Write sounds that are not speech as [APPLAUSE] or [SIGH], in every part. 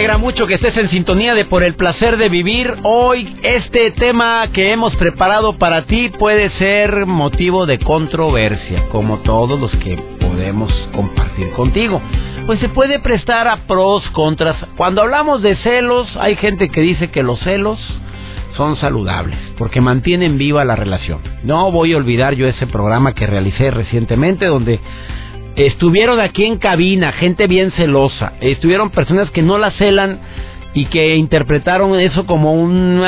Alegra mucho que estés en sintonía de Por el placer de vivir. Hoy este tema que hemos preparado para ti puede ser motivo de controversia, como todos los que podemos compartir contigo. Pues se puede prestar a pros, contras. Cuando hablamos de celos, hay gente que dice que los celos son saludables porque mantienen viva la relación. No voy a olvidar yo ese programa que realicé recientemente donde Estuvieron aquí en cabina, gente bien celosa. Estuvieron personas que no la celan y que interpretaron eso como un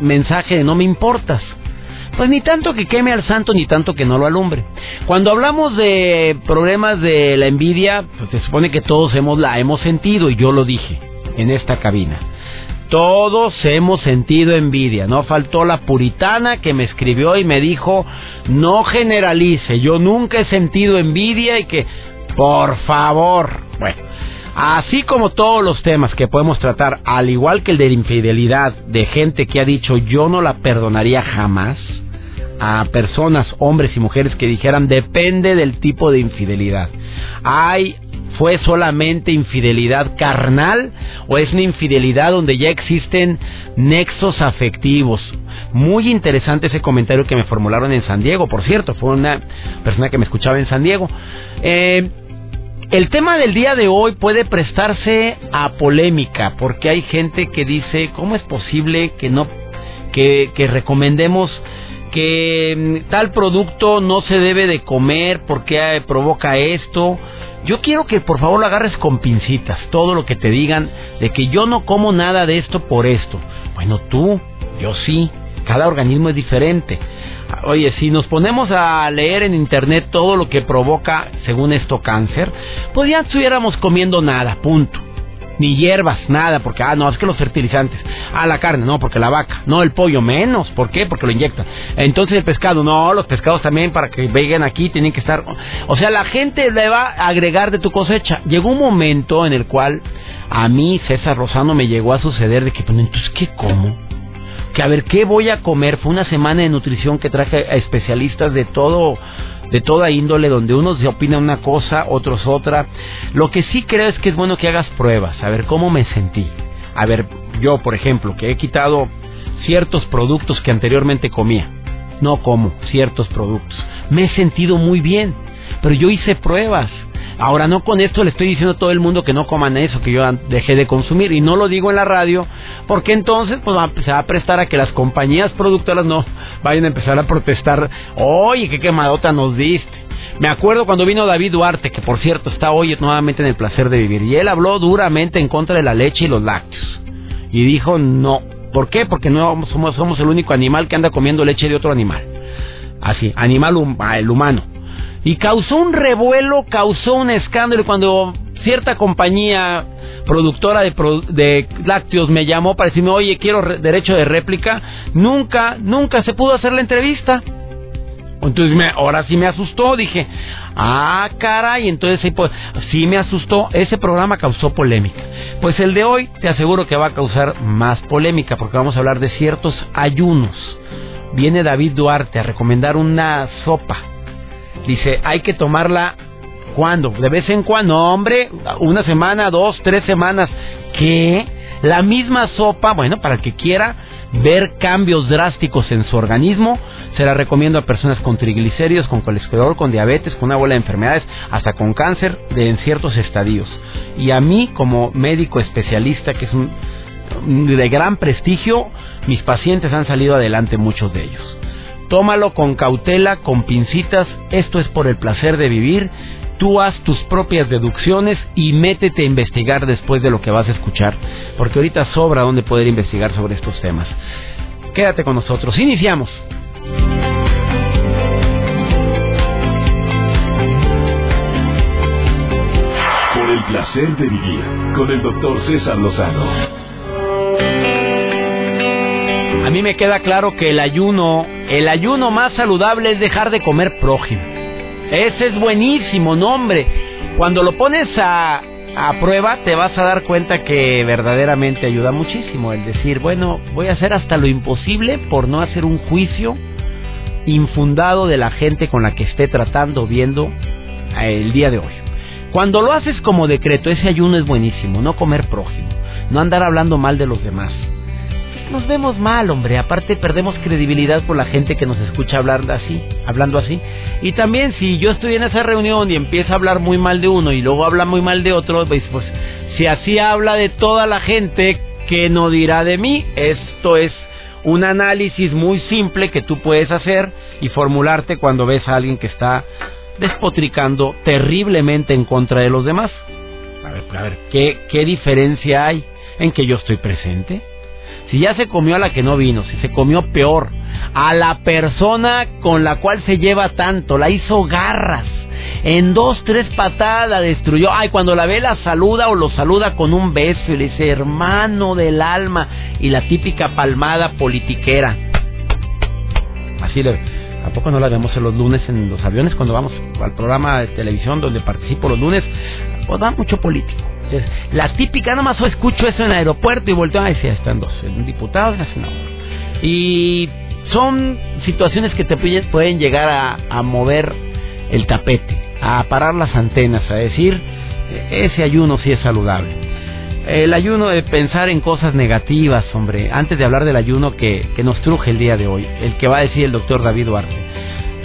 mensaje de no me importas. Pues ni tanto que queme al santo, ni tanto que no lo alumbre. Cuando hablamos de problemas de la envidia, pues se supone que todos hemos la hemos sentido y yo lo dije en esta cabina. Todos hemos sentido envidia. No faltó la puritana que me escribió y me dijo, no generalice, yo nunca he sentido envidia y que, por favor, bueno, así como todos los temas que podemos tratar, al igual que el de la infidelidad, de gente que ha dicho, yo no la perdonaría jamás, a personas, hombres y mujeres que dijeran, depende del tipo de infidelidad. Hay ¿Fue solamente infidelidad carnal o es una infidelidad donde ya existen nexos afectivos? Muy interesante ese comentario que me formularon en San Diego, por cierto, fue una persona que me escuchaba en San Diego. Eh, el tema del día de hoy puede prestarse a polémica porque hay gente que dice, ¿cómo es posible que no que, que recomendemos que mm, tal producto no se debe de comer porque provoca esto? Yo quiero que por favor lo agarres con pincitas, todo lo que te digan de que yo no como nada de esto por esto. Bueno, tú, yo sí, cada organismo es diferente. Oye, si nos ponemos a leer en internet todo lo que provoca, según esto, cáncer, pues ya estuviéramos comiendo nada, punto ni hierbas, nada, porque, ah, no, es que los fertilizantes, ah, la carne, no, porque la vaca, no, el pollo, menos, ¿por qué? Porque lo inyectan. Entonces el pescado, no, los pescados también para que vengan aquí tienen que estar, o sea, la gente le va a agregar de tu cosecha. Llegó un momento en el cual a mí, César Rosano, me llegó a suceder de que, pues, entonces, ¿qué como? Que a ver, ¿qué voy a comer? Fue una semana de nutrición que traje a especialistas de todo de toda índole, donde unos opina una cosa, otros otra. Lo que sí creo es que es bueno que hagas pruebas, a ver cómo me sentí. A ver, yo, por ejemplo, que he quitado ciertos productos que anteriormente comía. No como ciertos productos. Me he sentido muy bien, pero yo hice pruebas. Ahora no con esto le estoy diciendo a todo el mundo que no coman eso que yo dejé de consumir y no lo digo en la radio porque entonces pues se va a prestar a que las compañías productoras no vayan a empezar a protestar, oye, qué quemadota nos diste. Me acuerdo cuando vino David Duarte, que por cierto está hoy nuevamente en el placer de vivir, y él habló duramente en contra de la leche y los lácteos. Y dijo no. ¿Por qué? Porque no somos, somos el único animal que anda comiendo leche de otro animal. Así, animal el humano y causó un revuelo, causó un escándalo cuando cierta compañía productora de, de, lácteos me llamó para decirme, oye, quiero derecho de réplica, nunca, nunca se pudo hacer la entrevista. Entonces me, ahora sí me asustó, dije, ah, caray, entonces sí, sí me asustó, ese programa causó polémica. Pues el de hoy te aseguro que va a causar más polémica porque vamos a hablar de ciertos ayunos. Viene David Duarte a recomendar una sopa Dice, hay que tomarla cuando, de vez en cuando, hombre, una semana, dos, tres semanas. ¿Qué? La misma sopa, bueno, para el que quiera ver cambios drásticos en su organismo, se la recomiendo a personas con triglicéridos, con colesterol, con diabetes, con una bola de enfermedades, hasta con cáncer de en ciertos estadios. Y a mí, como médico especialista, que es un, de gran prestigio, mis pacientes han salido adelante, muchos de ellos. Tómalo con cautela, con pincitas, esto es por el placer de vivir. Tú haz tus propias deducciones y métete a investigar después de lo que vas a escuchar, porque ahorita sobra donde poder investigar sobre estos temas. Quédate con nosotros, iniciamos. placer de vivir con el doctor César Lozano. A mí me queda claro que el ayuno, el ayuno más saludable es dejar de comer prójimo. Ese es buenísimo, nombre. Cuando lo pones a, a prueba te vas a dar cuenta que verdaderamente ayuda muchísimo el decir, bueno, voy a hacer hasta lo imposible por no hacer un juicio infundado de la gente con la que esté tratando, viendo eh, el día de hoy. Cuando lo haces como decreto, ese ayuno es buenísimo, no comer prójimo, no andar hablando mal de los demás. Nos vemos mal, hombre. Aparte perdemos credibilidad por la gente que nos escucha hablando así, hablando así. Y también si yo estoy en esa reunión y empieza a hablar muy mal de uno y luego habla muy mal de otro, pues, pues si así habla de toda la gente, ¿qué no dirá de mí? Esto es un análisis muy simple que tú puedes hacer y formularte cuando ves a alguien que está despotricando terriblemente en contra de los demás. A ver, a ver, ¿qué, qué diferencia hay en que yo estoy presente? Si ya se comió a la que no vino, si se comió peor, a la persona con la cual se lleva tanto, la hizo garras, en dos, tres patadas la destruyó. Ay, cuando la ve la saluda o lo saluda con un beso y le dice hermano del alma y la típica palmada politiquera. Así le... ¿A poco no la vemos en los lunes en los aviones cuando vamos al programa de televisión donde participo los lunes? Pues da mucho político. La típica, nada más escucho eso en el aeropuerto y volteo, ay, sí, están dos, un diputado y un senador. Y son situaciones que te pueden llegar a, a mover el tapete, a parar las antenas, a decir, ese ayuno sí es saludable el ayuno de pensar en cosas negativas, hombre, antes de hablar del ayuno que, nos truje el día de hoy, el que va a decir el doctor David Duarte.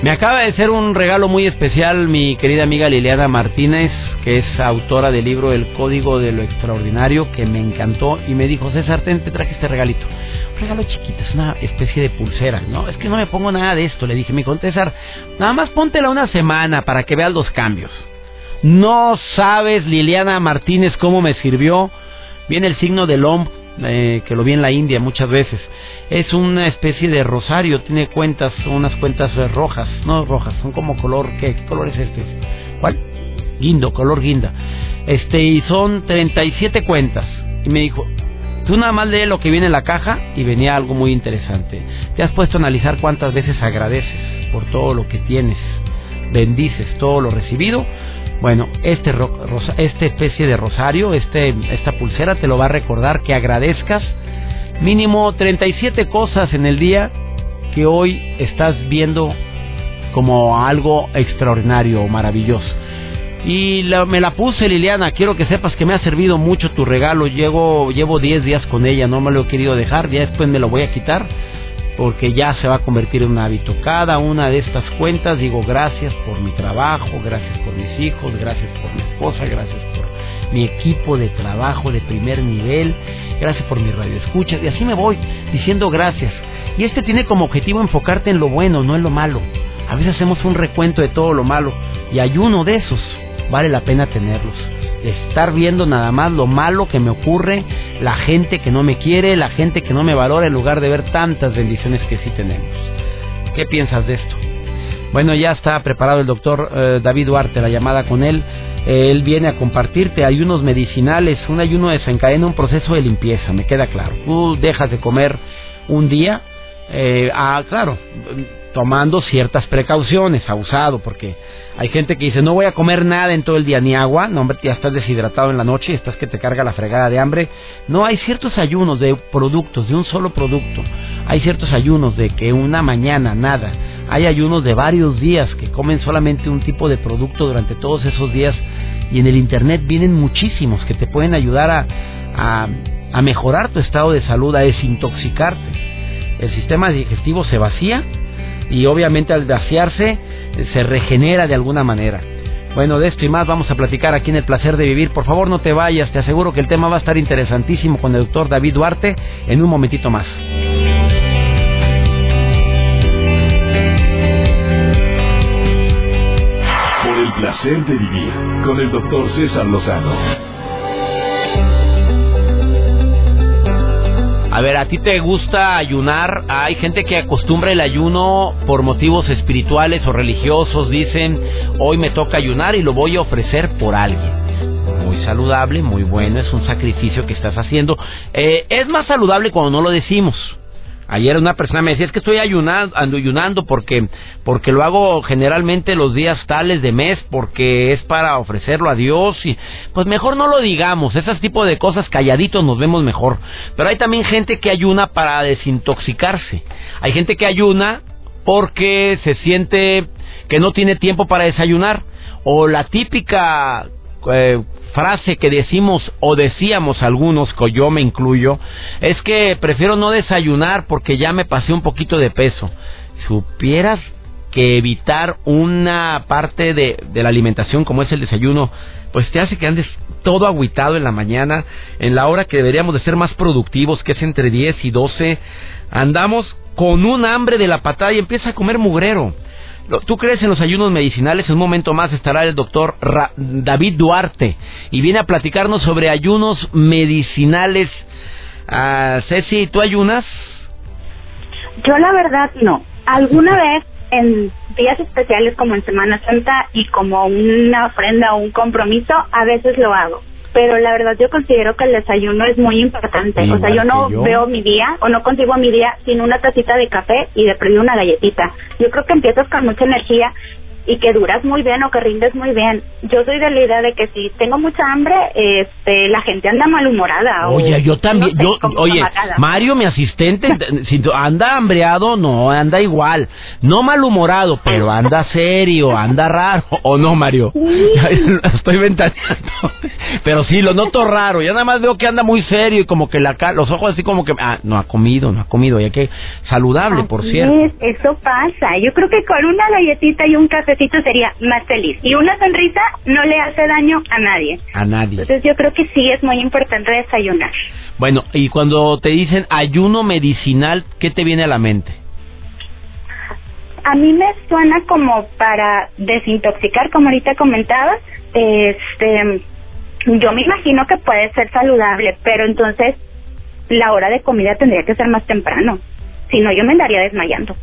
Me acaba de hacer un regalo muy especial mi querida amiga Liliana Martínez, que es autora del libro El Código de lo Extraordinario, que me encantó y me dijo, César, te traje este regalito. Un regalo chiquito, es una especie de pulsera. No, es que no me pongo nada de esto. Le dije, contó César, nada más póntela una semana para que veas los cambios. No sabes, Liliana Martínez, cómo me sirvió Viene el signo del Om, eh, que lo vi en la India muchas veces. Es una especie de rosario, tiene cuentas, unas cuentas eh, rojas, no rojas, son como color, ¿qué, ¿Qué color es este? ¿Cuál? Guindo, color guinda. Este, y son 37 cuentas. Y me dijo, tú nada más lee lo que viene en la caja y venía algo muy interesante. Te has puesto a analizar cuántas veces agradeces por todo lo que tienes, bendices todo lo recibido bueno, este esta especie de rosario, este, esta pulsera te lo va a recordar que agradezcas mínimo 37 cosas en el día que hoy estás viendo como algo extraordinario o maravilloso. Y me la puse Liliana, quiero que sepas que me ha servido mucho tu regalo, llevo 10 días con ella, no me lo he querido dejar, ya después me lo voy a quitar porque ya se va a convertir en un hábito. Cada una de estas cuentas digo gracias por mi trabajo, gracias por mis hijos, gracias por mi esposa, gracias por mi equipo de trabajo de primer nivel, gracias por mi radio escucha y así me voy diciendo gracias. Y este tiene como objetivo enfocarte en lo bueno, no en lo malo. A veces hacemos un recuento de todo lo malo y hay uno de esos, vale la pena tenerlos estar viendo nada más lo malo que me ocurre, la gente que no me quiere, la gente que no me valora, en lugar de ver tantas bendiciones que sí tenemos. ¿Qué piensas de esto? Bueno, ya está preparado el doctor eh, David Duarte, la llamada con él. él viene a compartirte ayunos medicinales. Un ayuno desencadena un proceso de limpieza, me queda claro. Tú dejas de comer un día, eh, ah, claro, tomando ciertas precauciones, abusado, porque hay gente que dice, no voy a comer nada en todo el día, ni agua, no, hombre, ya estás deshidratado en la noche, estás que te carga la fregada de hambre. No, hay ciertos ayunos de productos, de un solo producto. Hay ciertos ayunos de que una mañana, nada. Hay ayunos de varios días que comen solamente un tipo de producto durante todos esos días. Y en el Internet vienen muchísimos que te pueden ayudar a, a, a mejorar tu estado de salud, a desintoxicarte. El sistema digestivo se vacía y obviamente al vaciarse se regenera de alguna manera. Bueno, de esto y más vamos a platicar aquí en El Placer de Vivir. Por favor, no te vayas, te aseguro que el tema va a estar interesantísimo con el doctor David Duarte en un momentito más. Por el placer de vivir con el doctor César Lozano. A ver, ¿a ti te gusta ayunar? Hay gente que acostumbra el ayuno por motivos espirituales o religiosos. Dicen, hoy me toca ayunar y lo voy a ofrecer por alguien. muy saludable, muy bueno, es un sacrificio que estás haciendo. Eh, es más saludable cuando no lo decimos. Ayer una persona me decía, es que estoy ayunando, ando porque, porque lo hago generalmente los días tales de mes, porque es para ofrecerlo a Dios y pues mejor no lo digamos, ese tipo de cosas calladitos nos vemos mejor. Pero hay también gente que ayuna para desintoxicarse. Hay gente que ayuna porque se siente que no tiene tiempo para desayunar o la típica eh, frase que decimos o decíamos algunos, que yo me incluyo, es que prefiero no desayunar porque ya me pasé un poquito de peso. Supieras que evitar una parte de, la alimentación como es el desayuno, pues te hace que andes todo aguitado en la mañana, en la hora que deberíamos de ser más productivos, que es entre 10 y 12, andamos con un hambre de la patada y empieza a comer mugrero. ¿Tú crees en los ayunos medicinales? En un momento más estará el doctor David Duarte y viene a platicarnos sobre ayunos medicinales. Uh, Ceci, ¿tú ayunas? Yo la verdad no. Alguna vez en días especiales como en Semana Santa y como una ofrenda o un compromiso, a veces lo hago pero la verdad yo considero que el desayuno es muy importante. o sea, yo no veo mi día o no consigo mi día sin una tacita de café y de perdido una galletita. Yo creo que empiezas con mucha energía y que duras muy bien o que rindes muy bien. Yo soy de la idea de que si tengo mucha hambre, este, la gente anda malhumorada. Oye, yo también, yo, oye, Mario, mi asistente, [LAUGHS] si anda hambreado, no, anda igual. No malhumorado, pero anda serio, anda raro. ¿O no, Mario? [LAUGHS] Estoy ventaneando. Pero sí, lo noto raro. Ya nada más veo que anda muy serio y como que la los ojos así como que, ah, no ha comido, no ha comido. Ya que saludable, por cierto. eso pasa. Yo creo que con una galletita y un café sería más feliz. Y una sonrisa no le hace daño a nadie. A nadie. Entonces yo creo que sí es muy importante desayunar. Bueno, y cuando te dicen ayuno medicinal, ¿qué te viene a la mente? A mí me suena como para desintoxicar, como ahorita comentaba. Este, yo me imagino que puede ser saludable, pero entonces la hora de comida tendría que ser más temprano. Si no, yo me andaría desmayando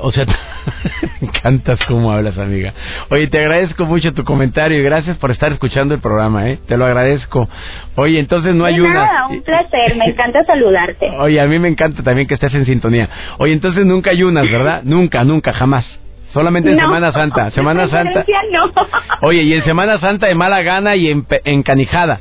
o sea, [LAUGHS] me encantas cómo hablas, amiga. Oye, te agradezco mucho tu comentario y gracias por estar escuchando el programa, ¿eh? Te lo agradezco. Oye, entonces no ayudas. Nada, un placer, me encanta saludarte. [LAUGHS] Oye, a mí me encanta también que estés en sintonía. Oye, entonces nunca ayunas, ¿verdad? [LAUGHS] nunca, nunca, jamás. Solamente en Semana Santa. Semana Santa. No. Oye, y en Semana Santa de mala gana y en, en canijada.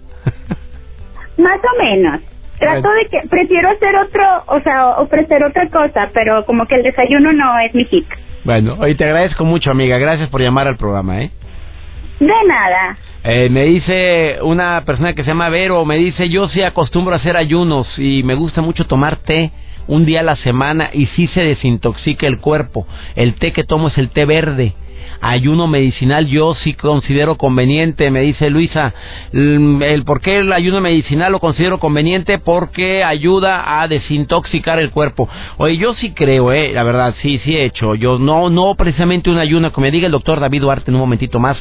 Más o menos. Trato de que prefiero hacer otro, o sea, ofrecer otra cosa, pero como que el desayuno no es mi hit. Bueno, hoy te agradezco mucho, amiga. Gracias por llamar al programa, ¿eh? De nada. Eh, me dice una persona que se llama Vero, me dice, yo sí acostumbro a hacer ayunos y me gusta mucho tomar té un día a la semana y sí se desintoxica el cuerpo. El té que tomo es el té verde ayuno medicinal yo sí considero conveniente, me dice Luisa. Mm, el por qué el ayuno medicinal lo considero conveniente porque ayuda a desintoxicar el cuerpo. Oye, yo sí creo, eh, la verdad, sí, sí he hecho. Yo no, no precisamente un ayuno, como me diga el doctor David Duarte en un momentito más.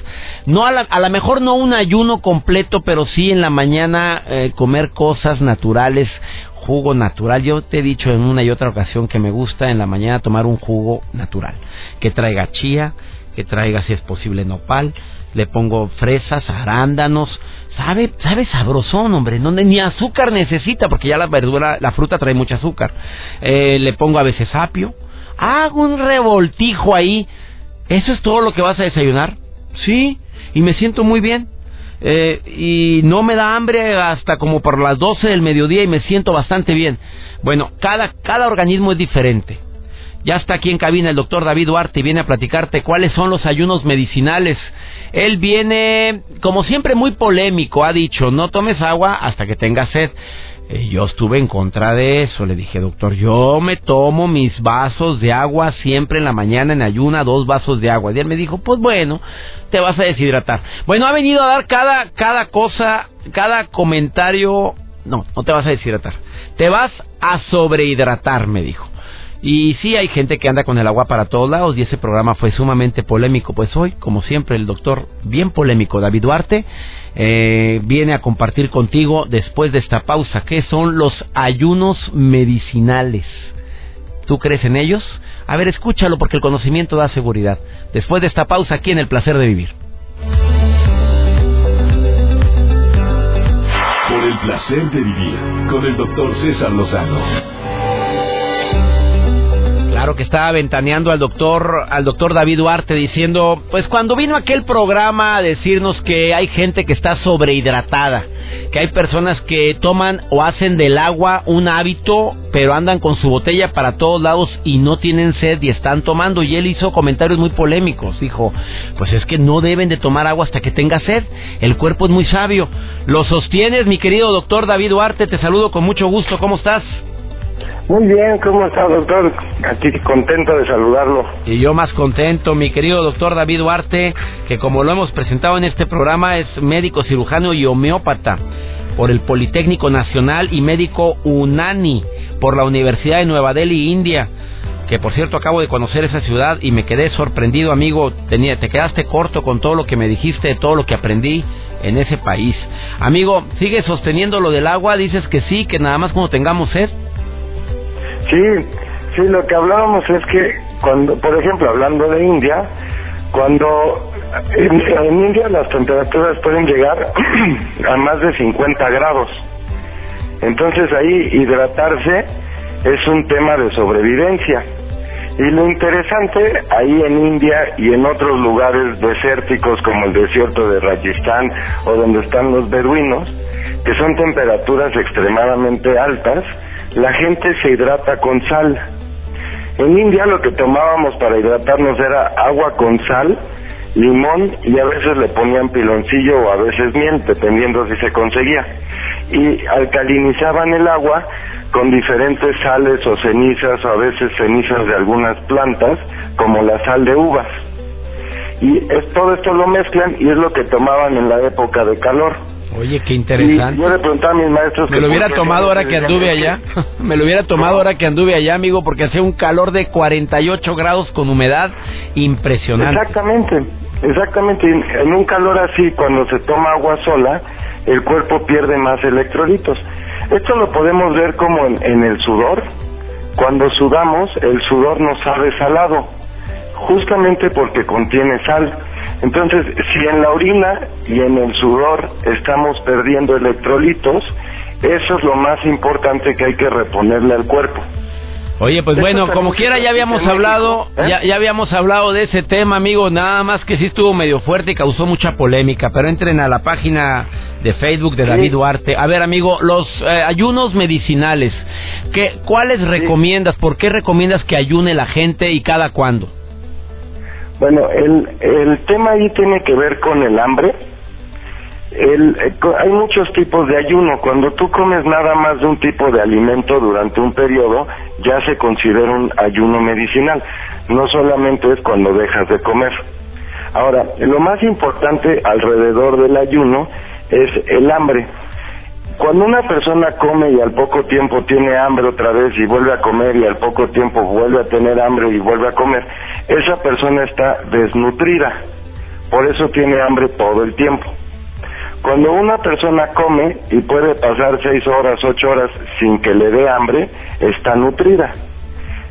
No a, la, a lo mejor no un ayuno completo, pero sí en la mañana eh, comer cosas naturales, jugo natural. Yo te he dicho en una y otra ocasión que me gusta en la mañana tomar un jugo natural, que traiga chía, que traiga si es posible nopal, le pongo fresas, arándanos, sabe, sabe sabrosón, hombre, no, ni azúcar necesita porque ya la verdura, la fruta trae mucho azúcar. Eh, le pongo a veces apio, hago un revoltijo ahí. ¿Eso es todo lo que vas a desayunar? Sí, y me siento muy bien. Eh, y no me da hambre hasta como por las 12 del mediodía y me siento bastante bien. Bueno, cada, cada organismo es diferente. Ya está aquí en cabina el doctor David Duarte y viene a platicarte cuáles son los ayunos medicinales. Él viene, como siempre, muy polémico. Ha dicho, no tomes agua hasta que tengas sed. Eh, yo estuve en contra de eso. Le dije, doctor, yo me tomo mis vasos de agua siempre en la mañana en ayuna, dos vasos de agua. Y él me dijo, pues bueno, te vas a deshidratar. Bueno, ha venido a dar cada, cada cosa, cada comentario. No, no te vas a deshidratar. Te vas a sobrehidratar, me dijo. Y sí hay gente que anda con el agua para todos lados y ese programa fue sumamente polémico. Pues hoy, como siempre, el doctor bien polémico David Duarte eh, viene a compartir contigo después de esta pausa qué son los ayunos medicinales. ¿Tú crees en ellos? A ver, escúchalo porque el conocimiento da seguridad. Después de esta pausa aquí en El Placer de Vivir. el placer de vivir con el doctor César Lozano. Claro que estaba ventaneando al doctor, al doctor David Duarte diciendo, pues cuando vino aquel programa a decirnos que hay gente que está sobrehidratada, que hay personas que toman o hacen del agua un hábito, pero andan con su botella para todos lados y no tienen sed y están tomando. Y él hizo comentarios muy polémicos. Dijo, pues es que no deben de tomar agua hasta que tenga sed. El cuerpo es muy sabio. Lo sostienes, mi querido doctor David Duarte. Te saludo con mucho gusto. ¿Cómo estás? Muy bien, ¿cómo está, doctor? Aquí contento de saludarlo. Y yo más contento, mi querido doctor David Duarte, que como lo hemos presentado en este programa, es médico cirujano y homeópata por el Politécnico Nacional y médico UNANI por la Universidad de Nueva Delhi, India. Que por cierto acabo de conocer esa ciudad y me quedé sorprendido, amigo. Tenía, te quedaste corto con todo lo que me dijiste, todo lo que aprendí en ese país. Amigo, ¿sigues sosteniendo lo del agua? Dices que sí, que nada más cuando tengamos sed. Sí, sí, lo que hablábamos es que cuando, por ejemplo, hablando de India, cuando en, India las temperaturas pueden llegar [CLEARS THROAT] a más de 50 grados. Entonces ahí hidratarse es un tema de sobrevivencia. Y lo interesante ahí en India y en otros lugares desérticos como el desierto de Rajasthan o donde están los beduinos, que son temperaturas extremadamente altas, la gente se hidrata con sal. En India lo que tomábamos para hidratarnos era agua con sal, limón y a veces le ponían piloncillo o a veces miel, dependiendo si se conseguía. Y alcalinizaban el agua con diferentes sales o cenizas o a veces cenizas de algunas plantas, como la sal de uvas. Y es, todo esto lo mezclan y es lo que tomaban en la época de calor. Oye, qué interesante. yo le preguntaba a mis maestros... Me lo hubiera tomado ahora que anduve allá. [LAUGHS] Me lo hubiera tomado ahora que anduve allá, amigo, porque hacía un calor de 48 grados con humedad impresionante. Exactamente, exactamente. En un calor así, cuando se toma agua sola, el cuerpo pierde más electrolitos. Esto lo podemos ver como en, en el sudor. Cuando sudamos, el sudor nos sabe salado, justamente porque contiene sal entonces, si en la orina y en el sudor estamos perdiendo electrolitos, eso es lo más importante que hay que reponerle al cuerpo. Oye, pues bueno, como quiera ya habíamos hablado, ¿eh? ya, ya, habíamos hablado de ese tema, amigo, nada más que sí estuvo medio fuerte y causó mucha polémica, pero entren a la página de Facebook de David Duarte. A ver, amigo, los eh, ayunos medicinales, ¿qué, ¿cuáles recomiendas? ¿Por qué recomiendas que ayune la gente y cada cuándo? Bueno, el, el tema ahí tiene que ver con el hambre. El, eh, hay muchos tipos de ayuno. Cuando tú comes nada más de un tipo de alimento durante un periodo, ya se considera un ayuno medicinal. No solamente es cuando dejas de comer. Ahora, lo más importante alrededor del ayuno es el hambre. Cuando una persona come y al poco tiempo tiene hambre otra vez y vuelve a comer y al poco tiempo vuelve a tener hambre y vuelve a comer, esa persona está desnutrida. Por eso tiene hambre todo el tiempo. Cuando una persona come y puede pasar seis horas, ocho horas sin que le dé hambre, está nutrida.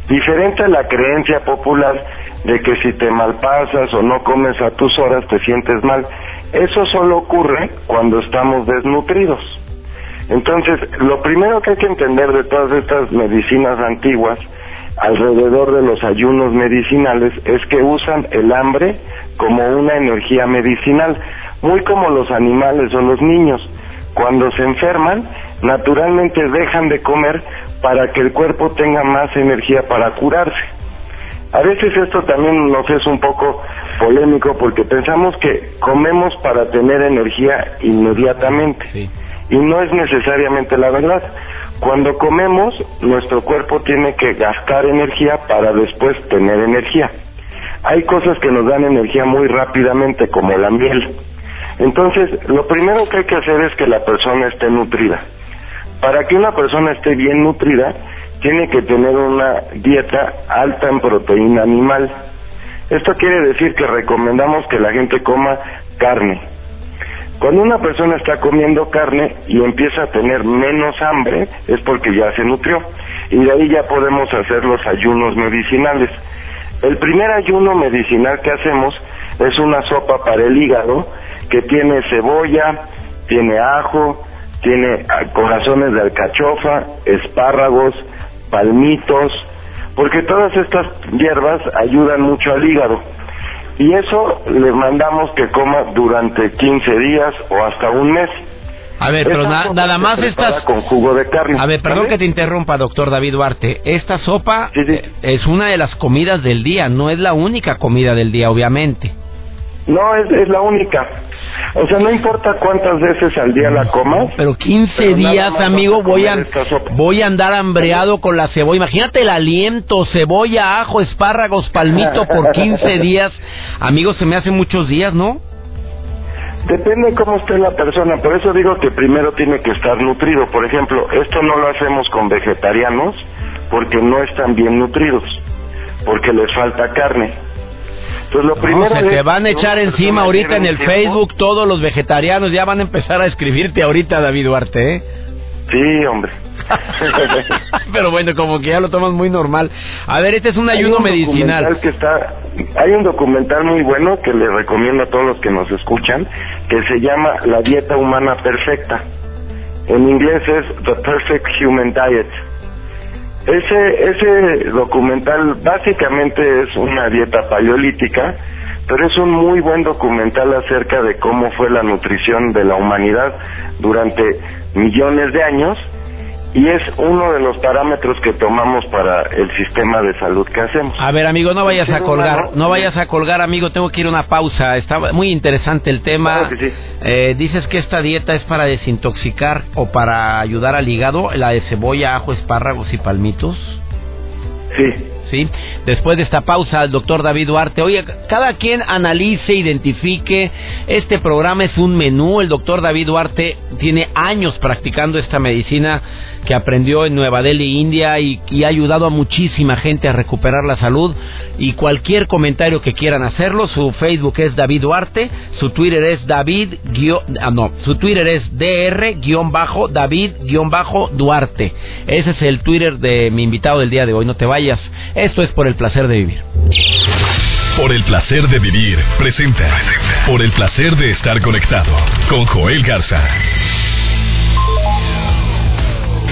Diferente a la creencia popular de que si te malpasas o no comes a tus horas te sientes mal. Eso solo ocurre cuando estamos desnutridos. Entonces, lo primero que hay que entender de todas estas medicinas antiguas alrededor de los ayunos medicinales es que usan el hambre como una energía medicinal, muy como los animales o los niños. Cuando se enferman, naturalmente dejan de comer para que el cuerpo tenga más energía para curarse. A veces esto también nos es un poco polémico porque pensamos que comemos para tener energía inmediatamente y no es necesariamente la verdad. Cuando comemos, nuestro cuerpo tiene que gastar energía para después tener energía. Hay cosas que nos dan energía muy rápidamente, como la miel. Entonces, lo primero que hay que hacer es que la persona esté nutrida. Para que una persona esté bien nutrida, tiene que tener una dieta alta en proteína animal. Esto quiere decir que recomendamos que la gente coma carne, cuando una persona está comiendo carne y empieza a tener menos hambre, es porque ya se nutrió. Y de ahí ya podemos hacer los ayunos medicinales. El primer ayuno medicinal que hacemos es una sopa para el hígado que tiene cebolla, tiene ajo, tiene ah, corazones de alcachofa, espárragos, palmitos, porque todas estas hierbas ayudan mucho al hígado. Y eso le mandamos que coma durante 15 días o hasta un mes. A ver, pero nada más estas... Con jugo de carne. A ver, perdón que te interrumpa, doctor David Duarte. Esta sopa es una de las comidas del día, no es la única comida del día, obviamente. No, es, es la única. O sea, no importa cuántas veces al día la comas. Pero 15 días, amigo, voy a, voy a andar hambreado con la cebolla. Imagínate el aliento, cebolla, ajo, espárragos, palmito por 15 [LAUGHS] días. Amigo, se me hace muchos días, ¿no? Depende cómo esté la persona, por eso digo que primero tiene que estar nutrido. Por ejemplo, esto no lo hacemos con vegetarianos porque no están bien nutridos, porque les falta carne. Pues lo primero se te van a echar encima ahorita en el Facebook todos los vegetarianos, ya van a empezar a escribirte ahorita, David Duarte, ¿eh? Sí, hombre. [LAUGHS] Pero bueno, como que ya lo tomas muy normal. A ver, este es un ayuno medicinal. Que está, hay un documental muy bueno que le recomiendo a todos los que nos escuchan, que se llama La dieta humana perfecta. En inglés es The Perfect Human Diet ese, ese documental básicamente es una dieta paleolítica, pero es un muy buen documental acerca de cómo fue la nutrición de la humanidad durante millones de años y es uno de los parámetros que tomamos para el sistema de salud que hacemos. A ver, amigo, no vayas a colgar, no vayas a colgar, amigo, tengo que ir a una pausa. Está muy interesante el tema. Eh, dices que esta dieta es para desintoxicar o para ayudar al hígado, la de cebolla, ajo, espárragos y palmitos. Sí. ¿Sí? Después de esta pausa, el doctor David Duarte, oye, cada quien analice, identifique, este programa es un menú, el doctor David Duarte tiene años practicando esta medicina que aprendió en Nueva Delhi, India, y, ha ayudado a muchísima gente a recuperar la salud, y cualquier comentario que quieran hacerlo, su Facebook es David Duarte, su Twitter es David, ah, no, su Twitter es DR-David-Duarte. Ese es el Twitter de mi invitado del día de hoy, no te vayas. Esto es por el placer de vivir. Por el placer de vivir, presenta. Por el placer de estar conectado con Joel Garza.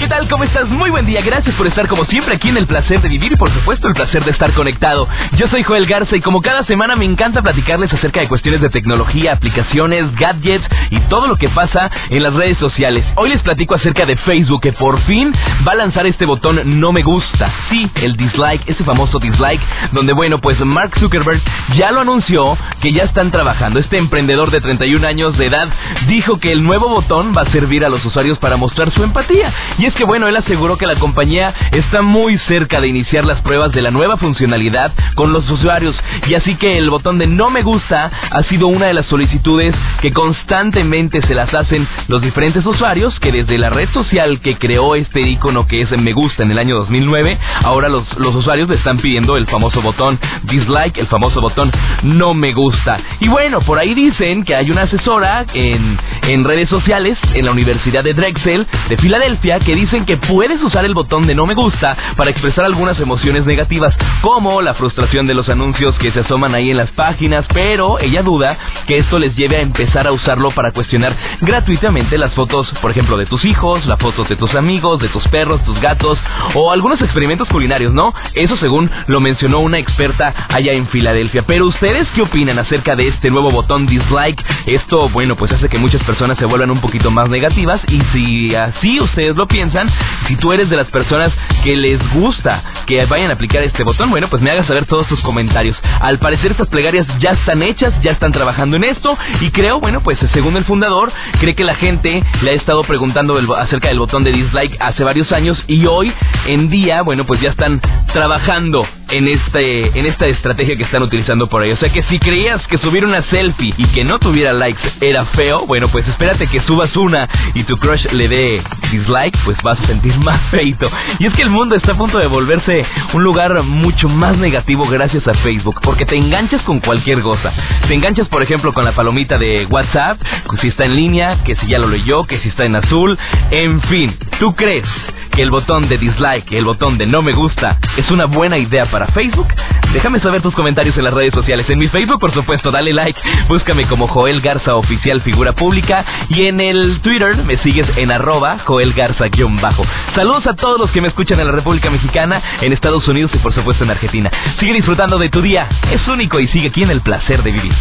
¿Qué tal? ¿Cómo estás? Muy buen día. Gracias por estar como siempre aquí en el placer de vivir y por supuesto el placer de estar conectado. Yo soy Joel Garza y como cada semana me encanta platicarles acerca de cuestiones de tecnología, aplicaciones, gadgets y todo lo que pasa en las redes sociales. Hoy les platico acerca de Facebook que por fin va a lanzar este botón no me gusta. Sí, el dislike, ese famoso dislike, donde bueno, pues Mark Zuckerberg ya lo anunció que ya están trabajando. Este emprendedor de 31 años de edad dijo que el nuevo botón va a servir a los usuarios para mostrar su empatía. Y es que bueno, él aseguró que la compañía está muy cerca de iniciar las pruebas de la nueva funcionalidad con los usuarios y así que el botón de no me gusta ha sido una de las solicitudes que constantemente se las hacen los diferentes usuarios que desde la red social que creó este icono que es me gusta en el año 2009, ahora los, los usuarios le están pidiendo el famoso botón dislike, el famoso botón no me gusta. Y bueno, por ahí dicen que hay una asesora en, en redes sociales en la Universidad de Drexel de Filadelfia que dicen que puedes usar el botón de no me gusta para expresar algunas emociones negativas, como la frustración de los anuncios que se asoman ahí en las páginas, pero ella duda que esto les lleve a empezar a usarlo para cuestionar gratuitamente las fotos, por ejemplo, de tus hijos, las fotos de tus amigos, de tus perros, tus gatos, o algunos experimentos culinarios, ¿no? Eso según lo mencionó una experta allá en Filadelfia. Pero ustedes qué opinan acerca de este nuevo botón dislike? Esto, bueno, pues hace que muchas personas se vuelvan un poquito más negativas y si así ustedes lo piensan, si tú eres de las personas que les gusta que vayan a aplicar este botón, bueno, pues me hagas saber todos tus comentarios. Al parecer estas plegarias ya están hechas, ya están trabajando en esto y creo, bueno, pues según el fundador, cree que la gente le ha estado preguntando acerca del botón de dislike hace varios años y hoy en día, bueno, pues ya están trabajando en este en esta estrategia que están utilizando por ahí. O sea que si creías que subir una selfie y que no tuviera likes era feo, bueno, pues espérate que subas una y tu crush le dé dislike, pues vas a sentir [LAUGHS] más feito. Y es que el mundo está a punto de volverse un lugar mucho más negativo gracias a Facebook, porque te enganchas con cualquier cosa. Te enganchas, por ejemplo, con la palomita de WhatsApp, si está en línea, que si ya lo leyó, que si está en azul, en fin, tú crees que el botón de dislike, el botón de no me gusta, es una buena idea para Facebook? Déjame saber tus comentarios en las redes sociales. En mi Facebook, por supuesto, dale like. Búscame como Joel Garza Oficial Figura Pública. Y en el Twitter me sigues en arroba Joel Garza-bajo. Saludos a todos los que me escuchan en la República Mexicana, en Estados Unidos y por supuesto en Argentina. Sigue disfrutando de tu día. Es único y sigue aquí en el placer de vivir.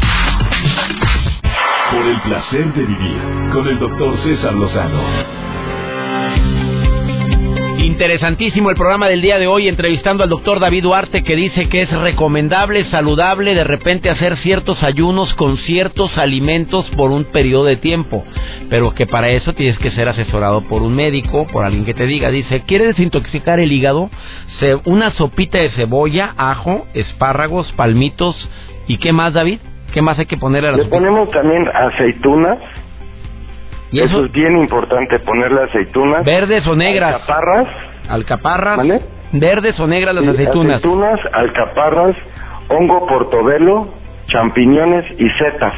Por el placer de vivir con el doctor César Lozano. Interesantísimo el programa del día de hoy entrevistando al doctor David Duarte que dice que es recomendable, saludable de repente hacer ciertos ayunos con ciertos alimentos por un periodo de tiempo, pero que para eso tienes que ser asesorado por un médico, por alguien que te diga, dice, ¿quiere desintoxicar el hígado? una sopita de cebolla, ajo, espárragos, palmitos y ¿qué más David? ¿Qué más hay que poner a la Le ponemos también aceitunas eso? es bien importante, ponerle aceitunas. ¿Verdes o negras? Alcaparras. Alcaparras. ¿Vale? ¿Verdes o negras las aceitunas? Aceitunas, alcaparras, hongo portobelo, champiñones y setas.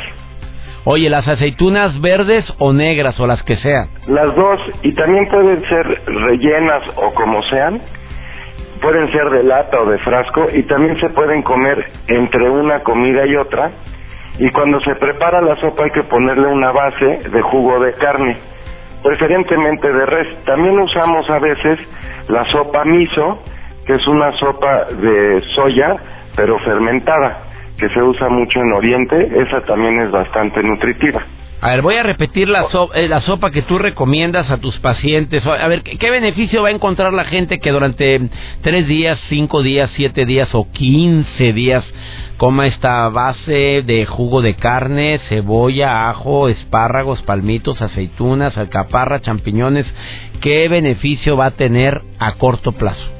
Oye, ¿las aceitunas verdes o negras o las que sean? Las dos, y también pueden ser rellenas o como sean. Pueden ser de lata o de frasco y también se pueden comer entre una comida y otra y cuando se prepara la sopa hay que ponerle una base de jugo de carne, preferentemente de res. También usamos a veces la sopa miso, que es una sopa de soya, pero fermentada, que se usa mucho en Oriente, esa también es bastante nutritiva. A ver, voy a repetir la, eh, la sopa que tú recomiendas a tus pacientes. A ver, ¿qué beneficio va a encontrar la gente que durante tres días, cinco días, siete días o quince días coma esta base de jugo de carne, cebolla, ajo, espárragos, palmitos, aceitunas, alcaparra, champiñones. ¿Qué beneficio va a tener a corto plazo?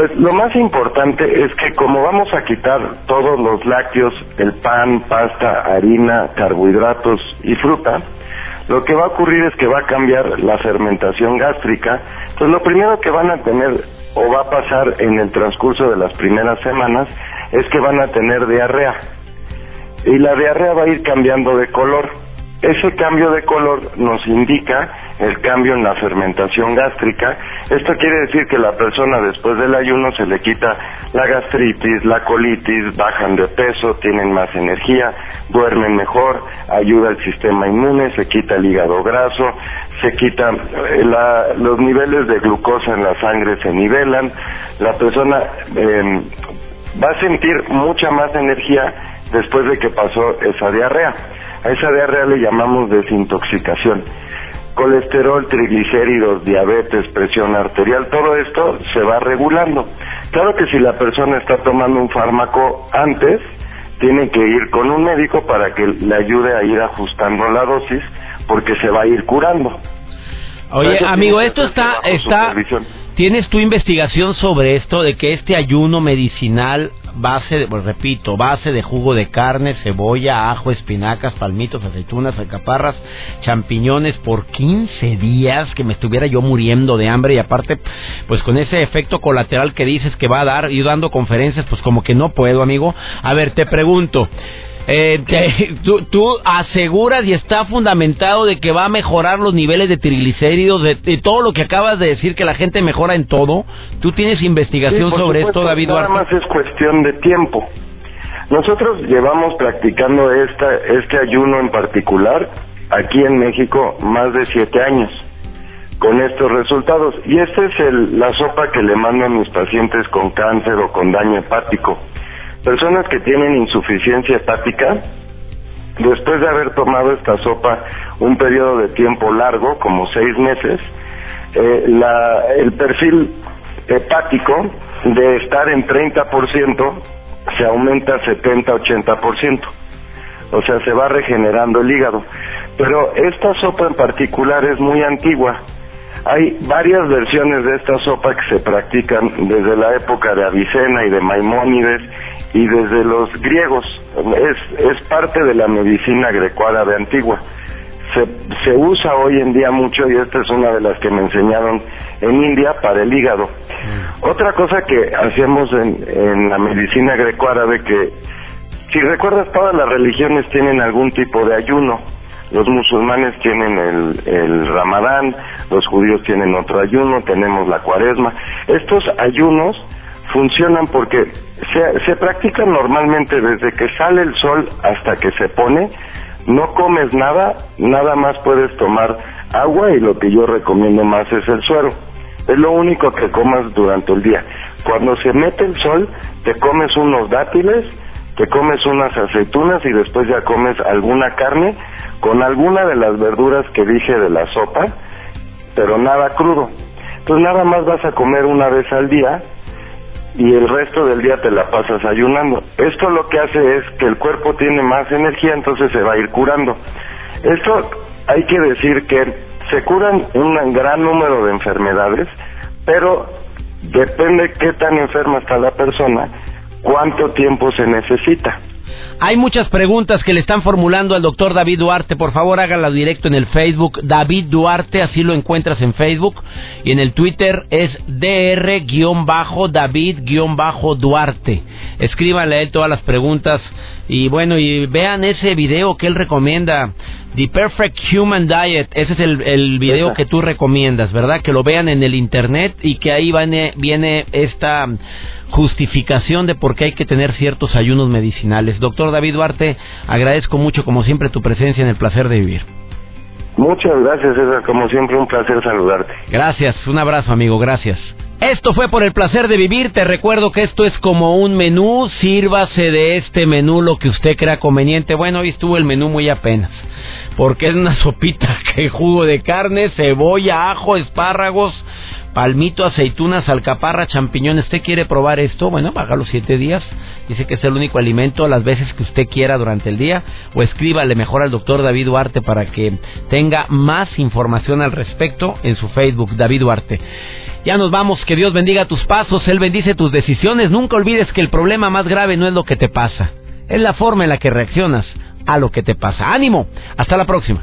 Pues lo más importante es que como vamos a quitar todos los lácteos, el pan, pasta, harina, carbohidratos y fruta, lo que va a ocurrir es que va a cambiar la fermentación gástrica. Entonces lo primero que van a tener o va a pasar en el transcurso de las primeras semanas es que van a tener diarrea. Y la diarrea va a ir cambiando de color. Ese cambio de color nos indica el cambio en la fermentación gástrica. Esto quiere decir que la persona después del ayuno se le quita la gastritis, la colitis, bajan de peso, tienen más energía, duermen mejor, ayuda al sistema inmune, se quita el hígado graso, se quita eh, los niveles de glucosa en la sangre se nivelan, la persona eh, va a sentir mucha más energía después de que pasó esa diarrea. A esa diarrea le llamamos desintoxicación. Colesterol, triglicéridos, diabetes, presión arterial, todo esto se va regulando. Claro que si la persona está tomando un fármaco antes, tiene que ir con un médico para que le ayude a ir ajustando la dosis porque se va a ir curando. Oye, amigo, esto está está ¿Tienes tu investigación sobre esto de que este ayuno medicinal base, de, pues repito, base de jugo de carne, cebolla, ajo, espinacas, palmitos, aceitunas, alcaparras, champiñones por 15 días que me estuviera yo muriendo de hambre y aparte, pues con ese efecto colateral que dices que va a dar, y dando conferencias, pues como que no puedo, amigo. A ver, te pregunto, eh, [LAUGHS] tú, aseguras y está fundamentado de que va a mejorar los niveles de triglicéridos, de, todo lo que acabas de decir, que la gente mejora en todo. ¿Tú tienes investigación sobre esto, David Nada más es cuestión de tiempo. Nosotros llevamos practicando esta, este ayuno en particular aquí en México más de siete años con estos resultados. Y esta es el, la sopa que le mando a mis pacientes con cáncer o con daño hepático. Personas que tienen insuficiencia hepática, después de haber tomado esta sopa un periodo de tiempo largo, como seis meses, eh, la, el perfil hepático de estar en 30% se aumenta a 70-80%. O sea, se va regenerando el hígado. Pero esta sopa en particular es muy antigua. Hay varias versiones de esta sopa que se practican desde la época de Avicena y de Maimónides y desde los griegos. Es, es parte de la medicina grecoárabe antigua. Se, se usa hoy en día mucho y esta es una de las que me enseñaron en India para el hígado. Mm. Otra cosa que hacemos en, en la medicina grecoárabe que, si recuerdas, todas las religiones tienen algún tipo de ayuno. Los musulmanes tienen el, el ramadán, los judíos tienen otro ayuno, tenemos la cuaresma. Estos ayunos funcionan porque se, se practican normalmente desde que sale el sol hasta que se pone, no comes nada, nada más puedes tomar agua y lo que yo recomiendo más es el suero. Es lo único que comas durante el día. Cuando se mete el sol, te comes unos dátiles, te comes unas aceitunas y después ya comes alguna carne con alguna de las verduras que dije de la sopa, pero nada crudo. Entonces nada más vas a comer una vez al día y el resto del día te la pasas ayunando. Esto lo que hace es que el cuerpo tiene más energía, entonces se va a ir curando. Esto hay que decir que se curan un gran número de enfermedades, pero depende qué tan enferma está la persona, cuánto tiempo se necesita. Hay muchas preguntas que le están formulando al doctor David Duarte. Por favor, hágala directo en el Facebook. David Duarte, así lo encuentras en Facebook. Y en el Twitter es dr-david-duarte. Escríbanle a él todas las preguntas. Y bueno, y vean ese video que él recomienda. The Perfect Human Diet. Ese es el, el video que tú recomiendas, ¿verdad? Que lo vean en el Internet y que ahí viene, viene esta justificación de por qué hay que tener ciertos ayunos medicinales. Doctor David Duarte, agradezco mucho como siempre tu presencia en el placer de vivir. Muchas gracias, César. Como siempre, un placer saludarte. Gracias, un abrazo, amigo. Gracias. Esto fue por el placer de vivir. Te recuerdo que esto es como un menú. Sírvase de este menú lo que usted crea conveniente. Bueno, hoy estuvo el menú muy apenas. Porque es una [LAUGHS] sopita que jugo de carne, cebolla, ajo, espárragos, palmito, aceitunas, alcaparra, champiñones. ¿Usted quiere probar esto? Bueno, los siete días. Dice que es el único alimento las veces que usted quiera durante el día. O escríbale mejor al doctor David Duarte para que tenga más información al respecto en su Facebook, David Duarte. Ya nos vamos, que Dios bendiga tus pasos, Él bendice tus decisiones. Nunca olvides que el problema más grave no es lo que te pasa, es la forma en la que reaccionas a lo que te pasa. Ánimo, hasta la próxima.